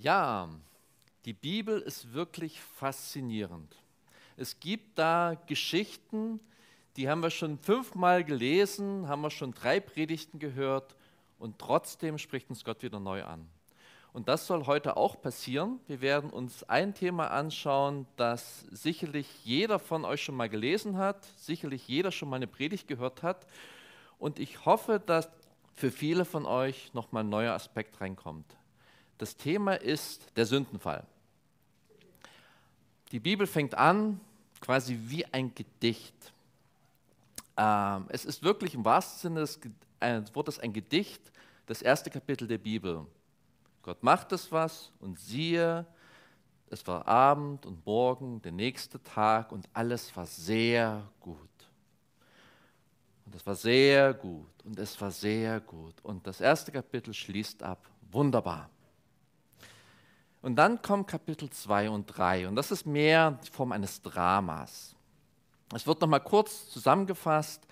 Ja, die Bibel ist wirklich faszinierend. Es gibt da Geschichten, die haben wir schon fünfmal gelesen, haben wir schon drei Predigten gehört und trotzdem spricht uns Gott wieder neu an. Und das soll heute auch passieren. Wir werden uns ein Thema anschauen, das sicherlich jeder von euch schon mal gelesen hat, sicherlich jeder schon mal eine Predigt gehört hat. Und ich hoffe, dass für viele von euch nochmal ein neuer Aspekt reinkommt. Das Thema ist der Sündenfall. Die Bibel fängt an quasi wie ein Gedicht. Ähm, es ist wirklich im wahrsten Sinne des äh, Wortes ein Gedicht, das erste Kapitel der Bibel. Gott macht es was und siehe, es war Abend und Morgen, der nächste Tag und alles war sehr gut. Und es war sehr gut und es war sehr gut. Und das erste Kapitel schließt ab. Wunderbar. Und dann kommen Kapitel 2 und 3 und das ist mehr die Form eines Dramas. Es wird nochmal kurz zusammengefasst,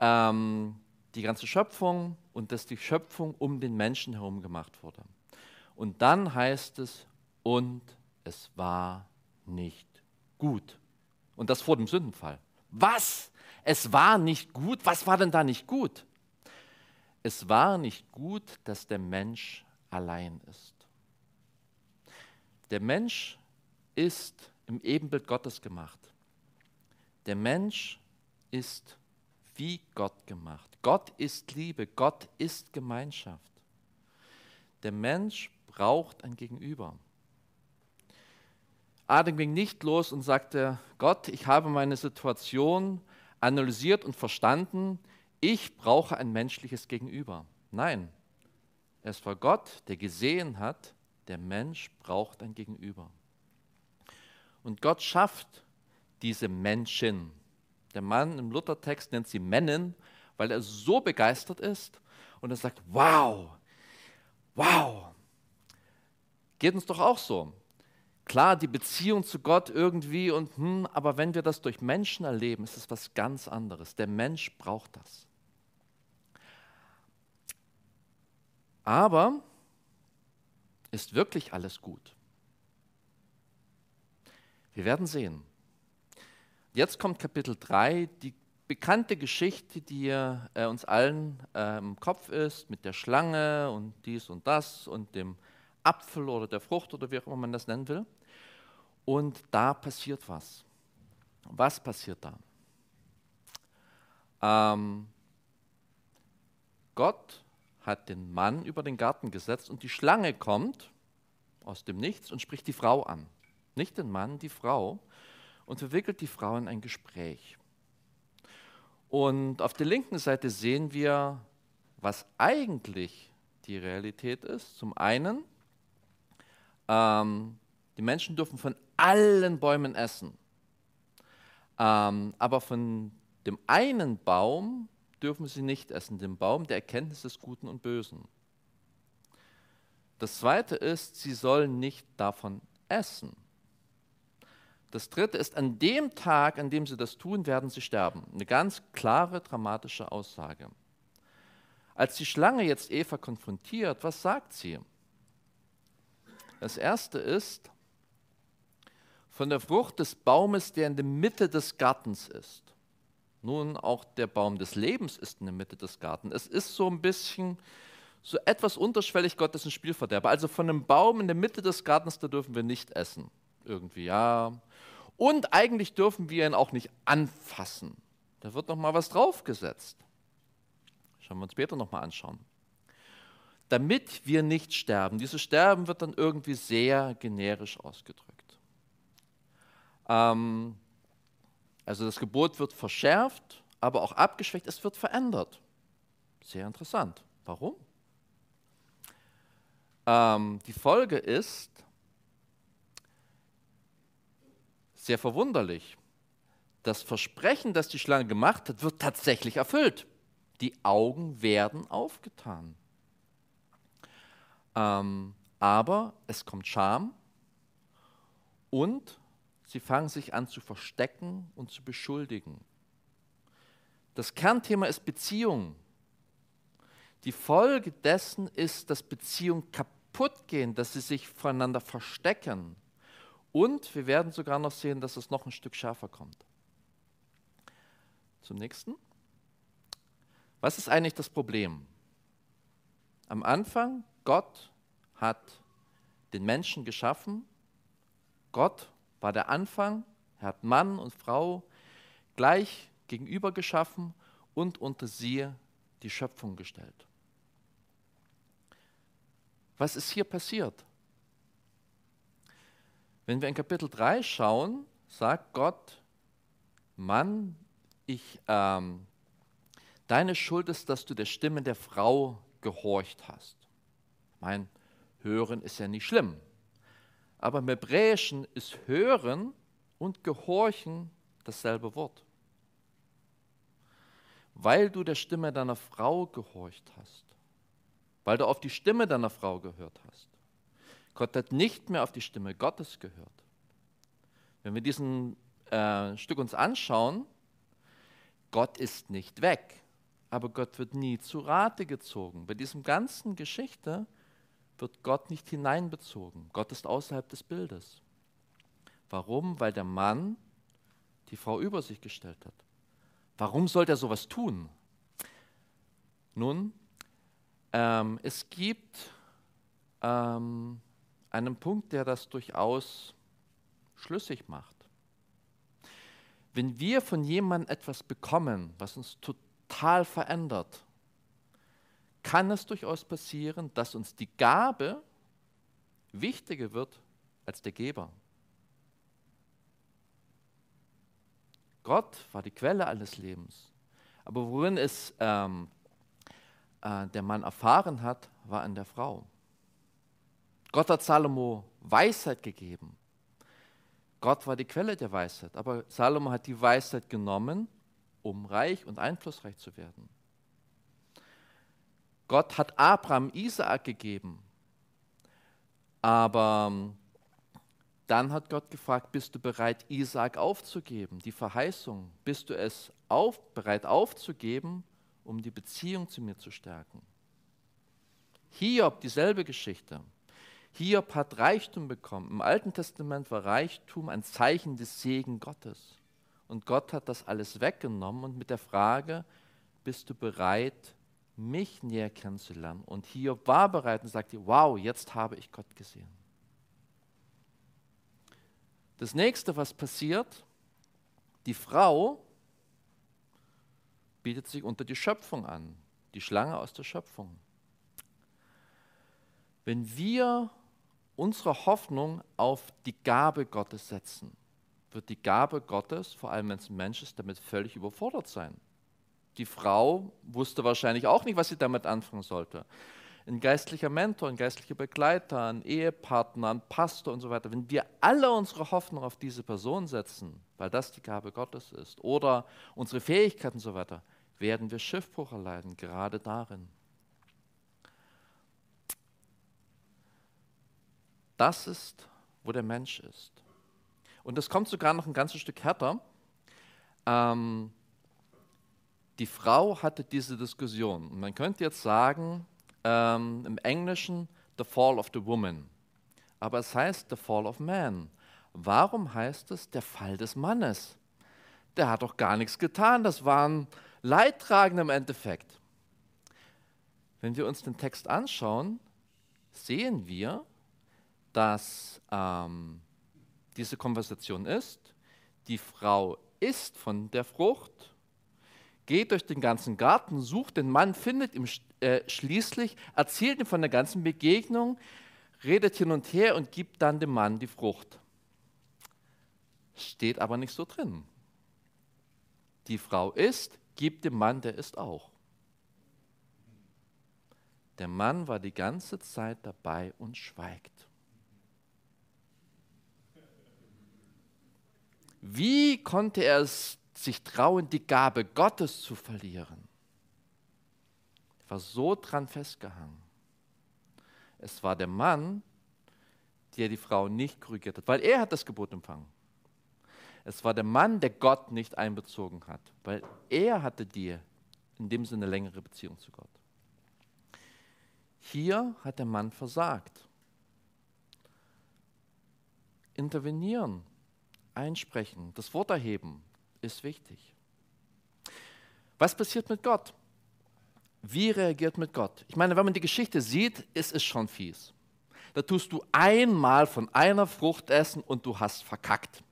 ähm, die ganze Schöpfung und dass die Schöpfung um den Menschen herum gemacht wurde. Und dann heißt es, und es war nicht gut. Und das vor dem Sündenfall. Was? Es war nicht gut? Was war denn da nicht gut? Es war nicht gut, dass der Mensch allein ist. Der Mensch ist im Ebenbild Gottes gemacht. Der Mensch ist wie Gott gemacht. Gott ist Liebe, Gott ist Gemeinschaft. Der Mensch braucht ein Gegenüber. Adam ging nicht los und sagte, Gott, ich habe meine Situation analysiert und verstanden, ich brauche ein menschliches Gegenüber. Nein, es war Gott, der gesehen hat, der Mensch braucht ein Gegenüber. Und Gott schafft diese Menschen. Der Mann im Luthertext nennt sie Männen, weil er so begeistert ist und er sagt, wow, wow, geht uns doch auch so. Klar, die Beziehung zu Gott irgendwie und hm, aber wenn wir das durch Menschen erleben, ist es was ganz anderes. Der Mensch braucht das. Aber ist wirklich alles gut? Wir werden sehen. Jetzt kommt Kapitel 3, die bekannte Geschichte, die äh, uns allen äh, im Kopf ist, mit der Schlange und dies und das und dem Apfel oder der Frucht oder wie auch immer man das nennen will. Und da passiert was. Was passiert da? Ähm, Gott hat den Mann über den Garten gesetzt und die Schlange kommt aus dem Nichts und spricht die Frau an. Nicht den Mann, die Frau und verwickelt die Frau in ein Gespräch. Und auf der linken Seite sehen wir, was eigentlich die Realität ist. Zum einen, ähm, die Menschen dürfen von allen Bäumen essen, ähm, aber von dem einen Baum dürfen sie nicht essen, den Baum der Erkenntnis des Guten und Bösen. Das zweite ist, sie sollen nicht davon essen. Das dritte ist, an dem Tag, an dem sie das tun, werden sie sterben. Eine ganz klare, dramatische Aussage. Als die Schlange jetzt Eva konfrontiert, was sagt sie? Das erste ist, von der Frucht des Baumes, der in der Mitte des Gartens ist. Nun, auch der Baum des Lebens ist in der Mitte des Gartens. Es ist so ein bisschen, so etwas unterschwellig, Gott ist ein Spielverderber. Also von einem Baum in der Mitte des Gartens, da dürfen wir nicht essen. Irgendwie, ja. Und eigentlich dürfen wir ihn auch nicht anfassen. Da wird noch mal was draufgesetzt. Schauen wir uns später noch mal anschauen. Damit wir nicht sterben. Dieses Sterben wird dann irgendwie sehr generisch ausgedrückt. Ähm, also das Gebot wird verschärft, aber auch abgeschwächt, es wird verändert. Sehr interessant. Warum? Ähm, die Folge ist sehr verwunderlich. Das Versprechen, das die Schlange gemacht hat, wird tatsächlich erfüllt. Die Augen werden aufgetan. Ähm, aber es kommt Scham und Sie fangen sich an zu verstecken und zu beschuldigen. Das Kernthema ist Beziehung. Die Folge dessen ist, dass Beziehung kaputt gehen, dass sie sich voneinander verstecken. Und wir werden sogar noch sehen, dass es noch ein Stück schärfer kommt. Zum nächsten. Was ist eigentlich das Problem? Am Anfang, Gott hat den Menschen geschaffen. Gott war der Anfang. Er hat Mann und Frau gleich gegenüber geschaffen und unter sie die Schöpfung gestellt. Was ist hier passiert? Wenn wir in Kapitel 3 schauen, sagt Gott, Mann, ich, ähm, deine Schuld ist, dass du der Stimme der Frau gehorcht hast. Mein Hören ist ja nicht schlimm. Aber im Hebräischen ist Hören und Gehorchen dasselbe Wort. Weil du der Stimme deiner Frau gehorcht hast, weil du auf die Stimme deiner Frau gehört hast. Gott hat nicht mehr auf die Stimme Gottes gehört. Wenn wir diesen äh, Stück uns anschauen, Gott ist nicht weg, aber Gott wird nie zu Rate gezogen. Bei diesem ganzen Geschichte wird Gott nicht hineinbezogen. Gott ist außerhalb des Bildes. Warum? Weil der Mann die Frau über sich gestellt hat. Warum sollte er sowas tun? Nun, ähm, es gibt ähm, einen Punkt, der das durchaus schlüssig macht. Wenn wir von jemandem etwas bekommen, was uns total verändert, kann es durchaus passieren, dass uns die Gabe wichtiger wird als der Geber. Gott war die Quelle alles Lebens. Aber worin es ähm, äh, der Mann erfahren hat, war an der Frau. Gott hat Salomo Weisheit gegeben. Gott war die Quelle der Weisheit, aber Salomo hat die Weisheit genommen, um reich und einflussreich zu werden. Gott hat Abraham Isaak gegeben, aber ähm, dann hat Gott gefragt, bist du bereit, Isaak aufzugeben, die Verheißung? Bist du es auf, bereit aufzugeben, um die Beziehung zu mir zu stärken? Hiob, dieselbe Geschichte. Hiob hat Reichtum bekommen. Im Alten Testament war Reichtum ein Zeichen des Segen Gottes. Und Gott hat das alles weggenommen und mit der Frage, bist du bereit, mich näher kennenzulernen? Und Hiob war bereit und sagte, wow, jetzt habe ich Gott gesehen. Das nächste, was passiert, die Frau bietet sich unter die Schöpfung an, die Schlange aus der Schöpfung. Wenn wir unsere Hoffnung auf die Gabe Gottes setzen, wird die Gabe Gottes, vor allem wenn es ein Mensch ist, damit völlig überfordert sein. Die Frau wusste wahrscheinlich auch nicht, was sie damit anfangen sollte. Ein geistlicher Mentor, ein geistlicher Begleiter, ein Ehepartner, ein Pastor und so weiter. Wenn wir alle unsere Hoffnung auf diese Person setzen, weil das die Gabe Gottes ist, oder unsere Fähigkeiten und so weiter, werden wir Schiffbruch erleiden, gerade darin. Das ist, wo der Mensch ist. Und es kommt sogar noch ein ganzes Stück härter. Ähm, die Frau hatte diese Diskussion. Und man könnte jetzt sagen, ähm, im Englischen The Fall of the Woman. Aber es heißt The Fall of Man. Warum heißt es der Fall des Mannes? Der hat doch gar nichts getan. Das waren Leidtragende im Endeffekt. Wenn wir uns den Text anschauen, sehen wir, dass ähm, diese Konversation ist, die Frau isst von der Frucht, geht durch den ganzen Garten, sucht den Mann, findet ihn äh, schließlich, erzählt ihm von der ganzen Begegnung, redet hin und her und gibt dann dem Mann die Frucht. Steht aber nicht so drin. Die Frau isst, gibt dem Mann, der isst auch. Der Mann war die ganze Zeit dabei und schweigt. Wie konnte er es sich trauen, die Gabe Gottes zu verlieren? Er war so dran festgehangen. Es war der Mann, der die Frau nicht korrigiert hat, weil er hat das Gebot empfangen. Es war der Mann, der Gott nicht einbezogen hat, weil er hatte die in dem Sinne längere Beziehung zu Gott. Hier hat der Mann versagt. Intervenieren, einsprechen, das Wort erheben ist wichtig. Was passiert mit Gott? Wie reagiert mit Gott? Ich meine, wenn man die Geschichte sieht, ist es schon fies. Da tust du einmal von einer Frucht essen und du hast verkackt.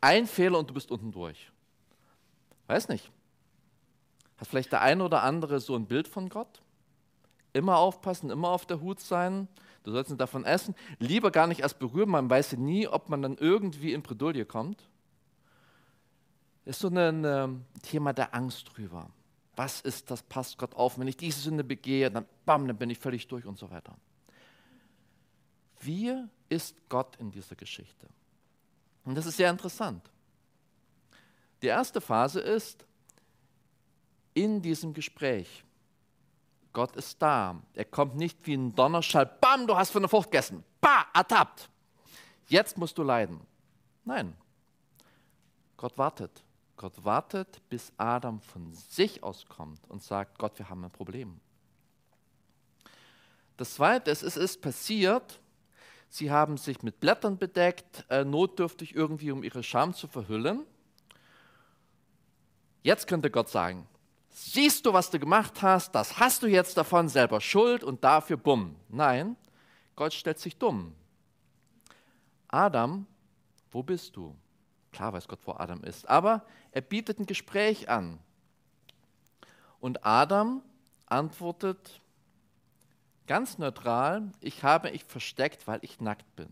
Ein Fehler und du bist unten durch. Weiß nicht. Hat vielleicht der eine oder andere so ein Bild von Gott? Immer aufpassen, immer auf der Hut sein. Du sollst nicht davon essen. Lieber gar nicht erst berühren, man weiß nie, ob man dann irgendwie in Bredouille kommt. Ist so ein ähm, Thema der Angst drüber. Was ist das? Passt Gott auf? Wenn ich diese Sünde begehe, dann bam, dann bin ich völlig durch und so weiter. Wie ist Gott in dieser Geschichte? Und das ist sehr interessant. Die erste Phase ist in diesem Gespräch. Gott ist da. Er kommt nicht wie ein Donnerschall, bam, du hast von der Frucht gegessen, bah, ertappt. Jetzt musst du leiden. Nein, Gott wartet. Gott wartet, bis Adam von sich aus kommt und sagt, Gott, wir haben ein Problem. Das Zweite ist, es ist passiert, sie haben sich mit Blättern bedeckt, äh, notdürftig irgendwie, um ihre Scham zu verhüllen. Jetzt könnte Gott sagen, siehst du, was du gemacht hast, das hast du jetzt davon selber Schuld und dafür bumm. Nein, Gott stellt sich dumm. Adam, wo bist du? Klar weiß Gott, wo Adam ist, aber er bietet ein Gespräch an. Und Adam antwortet ganz neutral, ich habe mich versteckt, weil ich nackt bin.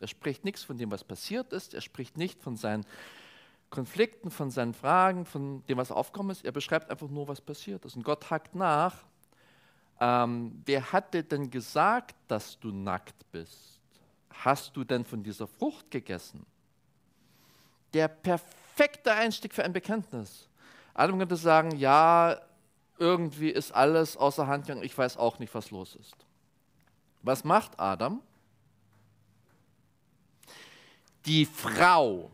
Er spricht nichts von dem, was passiert ist, er spricht nicht von seinen Konflikten, von seinen Fragen, von dem, was aufgekommen ist. Er beschreibt einfach nur, was passiert ist. Und Gott hakt nach, ähm, wer hat dir denn gesagt, dass du nackt bist? Hast du denn von dieser Frucht gegessen? Der perfekte Einstieg für ein Bekenntnis. Adam könnte sagen, ja, irgendwie ist alles außer Hand gegangen, ich weiß auch nicht, was los ist. Was macht Adam? Die Frau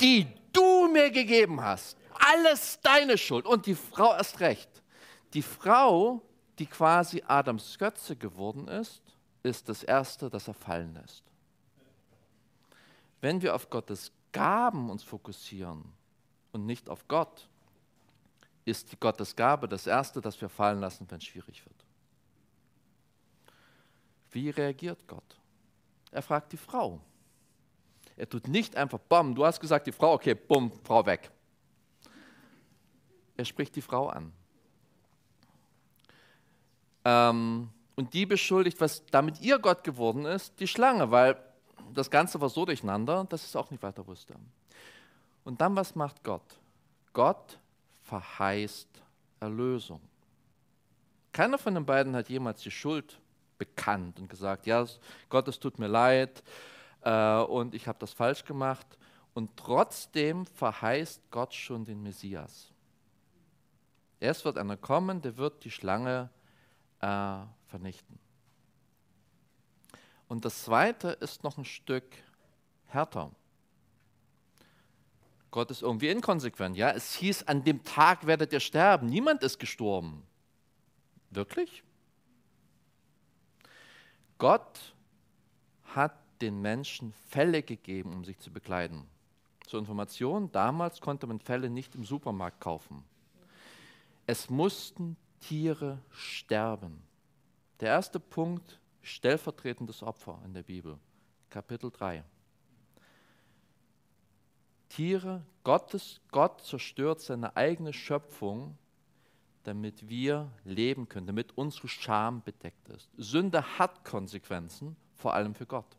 die du mir gegeben hast. Alles deine Schuld. Und die Frau erst recht. Die Frau, die quasi Adams Götze geworden ist, ist das Erste, das er fallen lässt. Wenn wir auf Gottes Gaben uns fokussieren und nicht auf Gott, ist die Gottes Gabe das Erste, das wir fallen lassen, wenn es schwierig wird. Wie reagiert Gott? Er fragt die Frau. Er tut nicht einfach, bam, du hast gesagt, die Frau, okay, bumm, Frau weg. Er spricht die Frau an. Ähm, und die beschuldigt, was damit ihr Gott geworden ist, die Schlange, weil das Ganze war so durcheinander, dass es auch nicht weiter wusste. Und dann, was macht Gott? Gott verheißt Erlösung. Keiner von den beiden hat jemals die Schuld bekannt und gesagt, ja, Gott, es tut mir leid, äh, und ich habe das falsch gemacht. Und trotzdem verheißt Gott schon den Messias. Erst wird einer kommen, der wird die Schlange äh, vernichten. Und das Zweite ist noch ein Stück härter. Gott ist irgendwie inkonsequent. Ja? Es hieß, an dem Tag werdet ihr sterben. Niemand ist gestorben. Wirklich? Gott hat den Menschen Felle gegeben, um sich zu bekleiden. Zur Information, damals konnte man Felle nicht im Supermarkt kaufen. Es mussten Tiere sterben. Der erste Punkt, stellvertretendes Opfer in der Bibel, Kapitel 3. Tiere, Gottes, Gott zerstört seine eigene Schöpfung, damit wir leben können, damit unsere Scham bedeckt ist. Sünde hat Konsequenzen, vor allem für Gott.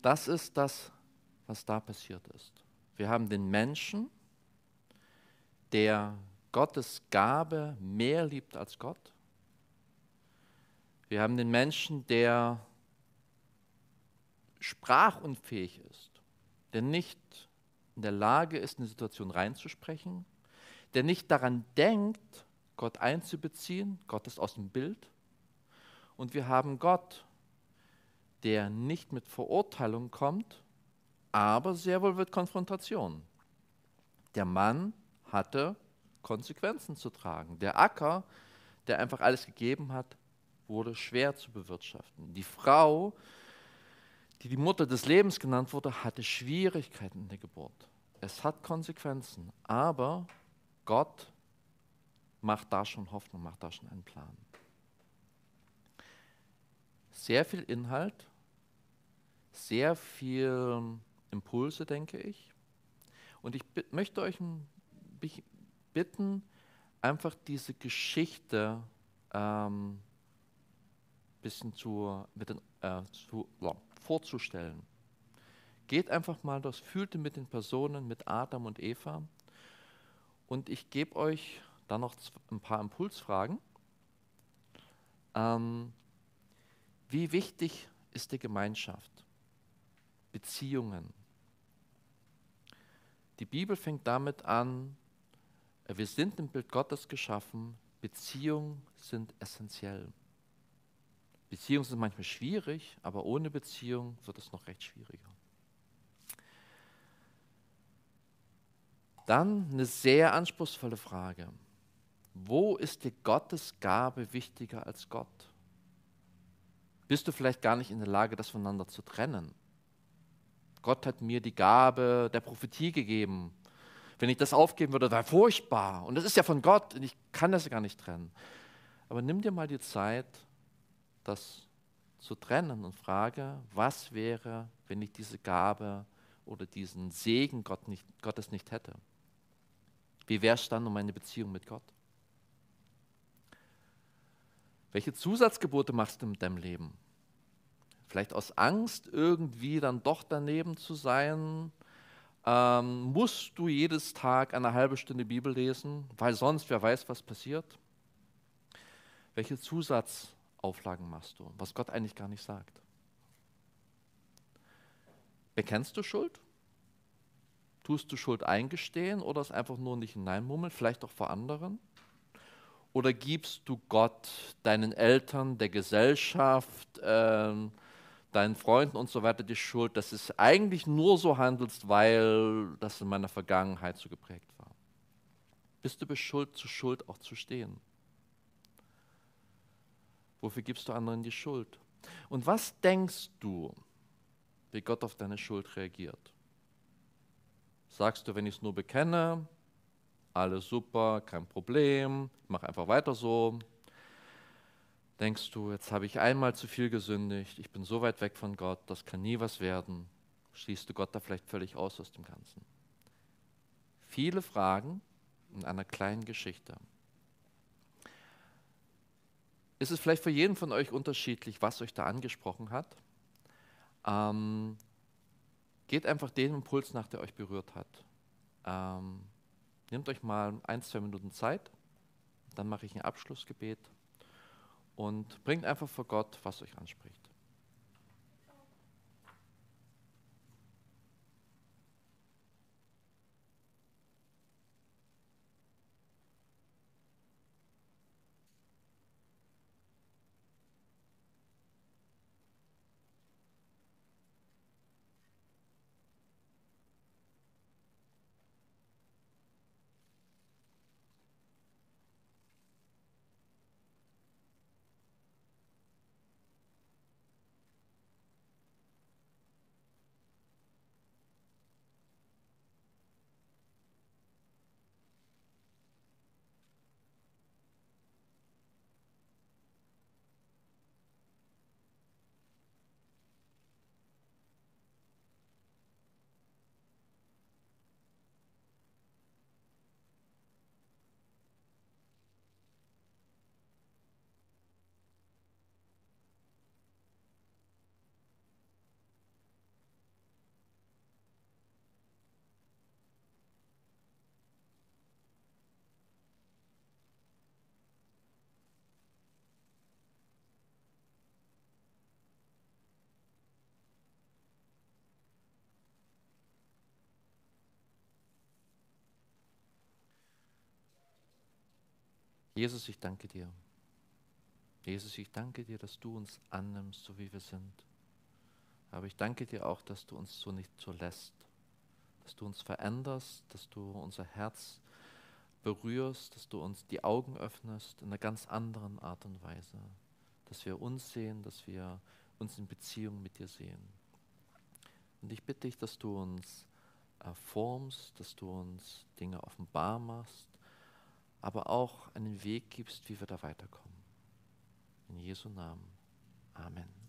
Das ist das, was da passiert ist. Wir haben den Menschen, der Gottes Gabe mehr liebt als Gott. Wir haben den Menschen, der sprachunfähig ist, der nicht in der Lage ist, in eine Situation reinzusprechen, der nicht daran denkt, Gott einzubeziehen. Gott ist aus dem Bild. Und wir haben Gott, der nicht mit Verurteilung kommt, aber sehr wohl mit Konfrontation. Der Mann hatte Konsequenzen zu tragen. Der Acker, der einfach alles gegeben hat, wurde schwer zu bewirtschaften. Die Frau, die die Mutter des Lebens genannt wurde, hatte Schwierigkeiten in der Geburt. Es hat Konsequenzen, aber Gott macht da schon Hoffnung, macht da schon einen Plan. Sehr viel Inhalt, sehr viel Impulse, denke ich. Und ich möchte euch bitten, einfach diese Geschichte ähm, bisschen zu, mit den, äh, zu, ja, vorzustellen. Geht einfach mal das, fühlte mit den Personen, mit Adam und Eva. Und ich gebe euch dann noch ein paar Impulsfragen. Ähm, wie wichtig ist die Gemeinschaft? Beziehungen. Die Bibel fängt damit an, äh, wir sind im Bild Gottes geschaffen, Beziehungen sind essentiell. Beziehungen sind manchmal schwierig, aber ohne Beziehung wird es noch recht schwieriger. Dann eine sehr anspruchsvolle Frage. Wo ist dir Gottes Gabe wichtiger als Gott? Bist du vielleicht gar nicht in der Lage, das voneinander zu trennen? Gott hat mir die Gabe der Prophetie gegeben. Wenn ich das aufgeben würde, wäre furchtbar. Und das ist ja von Gott und ich kann das gar nicht trennen. Aber nimm dir mal die Zeit, das zu trennen und frage, was wäre, wenn ich diese Gabe oder diesen Segen Gott nicht, Gottes nicht hätte? Wie wäre es dann um meine Beziehung mit Gott? Welche Zusatzgebote machst du mit deinem Leben? Vielleicht aus Angst, irgendwie dann doch daneben zu sein? Ähm, musst du jedes Tag eine halbe Stunde Bibel lesen, weil sonst wer weiß, was passiert? Welche Zusatz Auflagen machst du, was Gott eigentlich gar nicht sagt. Bekennst du Schuld? Tust du Schuld eingestehen oder es einfach nur nicht hineinmummeln, vielleicht auch vor anderen? Oder gibst du Gott, deinen Eltern, der Gesellschaft, äh, deinen Freunden und so weiter die Schuld, dass es eigentlich nur so handelst, weil das in meiner Vergangenheit so geprägt war? Bist du beschuldigt, zu Schuld auch zu stehen? Wofür gibst du anderen die Schuld? Und was denkst du, wie Gott auf deine Schuld reagiert? Sagst du, wenn ich es nur bekenne, alles super, kein Problem, mach einfach weiter so. Denkst du, jetzt habe ich einmal zu viel gesündigt, ich bin so weit weg von Gott, das kann nie was werden. Schließt du Gott da vielleicht völlig aus aus dem Ganzen? Viele Fragen in einer kleinen Geschichte ist es vielleicht für jeden von euch unterschiedlich, was euch da angesprochen hat. Ähm, geht einfach den Impuls nach, der euch berührt hat. Ähm, nehmt euch mal ein, zwei Minuten Zeit, dann mache ich ein Abschlussgebet und bringt einfach vor Gott, was euch anspricht. Jesus, ich danke dir. Jesus, ich danke dir, dass du uns annimmst, so wie wir sind. Aber ich danke dir auch, dass du uns so nicht so lässt, dass du uns veränderst, dass du unser Herz berührst, dass du uns die Augen öffnest in einer ganz anderen Art und Weise, dass wir uns sehen, dass wir uns in Beziehung mit dir sehen. Und ich bitte dich, dass du uns äh, formst, dass du uns Dinge offenbar machst, aber auch einen Weg gibst, wie wir da weiterkommen. In Jesu Namen. Amen.